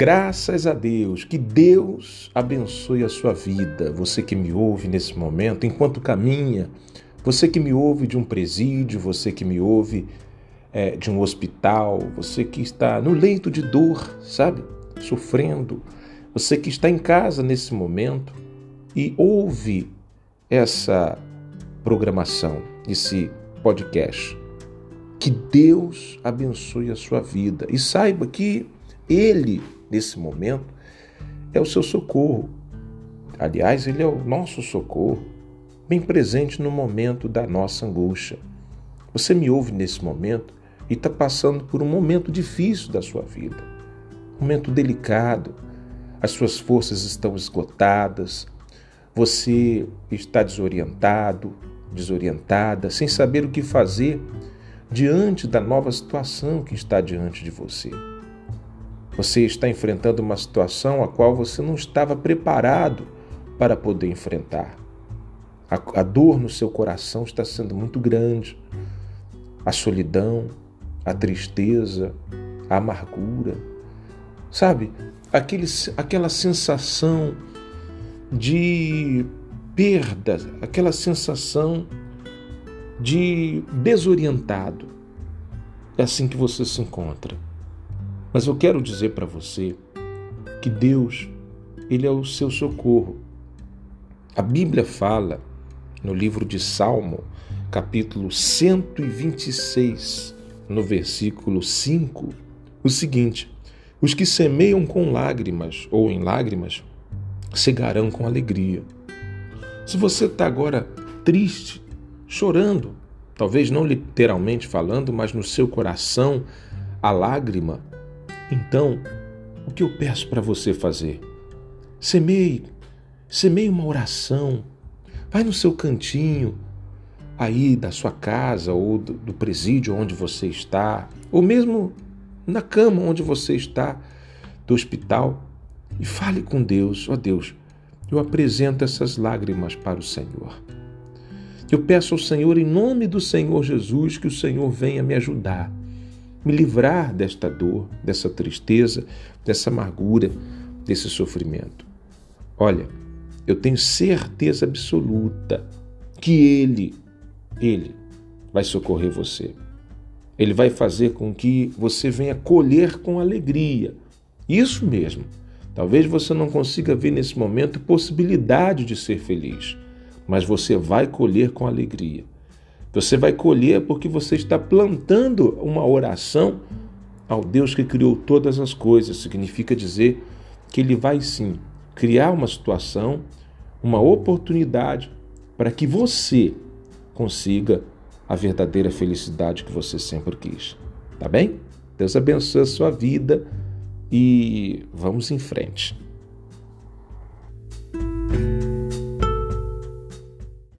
Graças a Deus, que Deus abençoe a sua vida. Você que me ouve nesse momento, enquanto caminha, você que me ouve de um presídio, você que me ouve é, de um hospital, você que está no leito de dor, sabe, sofrendo, você que está em casa nesse momento e ouve essa programação, esse podcast. Que Deus abençoe a sua vida e saiba que Ele nesse momento, é o seu socorro. Aliás, ele é o nosso socorro, bem presente no momento da nossa angústia. Você me ouve nesse momento e está passando por um momento difícil da sua vida, um momento delicado. As suas forças estão esgotadas, você está desorientado, desorientada, sem saber o que fazer diante da nova situação que está diante de você. Você está enfrentando uma situação a qual você não estava preparado para poder enfrentar. A, a dor no seu coração está sendo muito grande. A solidão, a tristeza, a amargura. Sabe, aquele, aquela sensação de perda, aquela sensação de desorientado. É assim que você se encontra. Mas eu quero dizer para você que Deus, ele é o seu socorro. A Bíblia fala no livro de Salmo, capítulo 126, no versículo 5, o seguinte: Os que semeiam com lágrimas ou em lágrimas cegarão com alegria. Se você está agora triste, chorando, talvez não literalmente falando, mas no seu coração a lágrima então, o que eu peço para você fazer? Semeie, semeie uma oração. Vai no seu cantinho, aí da sua casa ou do, presídio onde você está, ou mesmo na cama onde você está, do hospital, e fale com Deus: ó oh Deus, eu apresento essas lágrimas para o Senhor. Eu peço ao Senhor, em nome do Senhor Jesus, que o Senhor venha me ajudar me livrar desta dor, dessa tristeza, dessa amargura, desse sofrimento. Olha, eu tenho certeza absoluta que Ele, Ele vai socorrer você. Ele vai fazer com que você venha colher com alegria. Isso mesmo. Talvez você não consiga ver nesse momento possibilidade de ser feliz, mas você vai colher com alegria. Você vai colher porque você está plantando uma oração ao Deus que criou todas as coisas. Significa dizer que Ele vai sim criar uma situação, uma oportunidade para que você consiga a verdadeira felicidade que você sempre quis. Tá bem? Deus abençoe a sua vida e vamos em frente.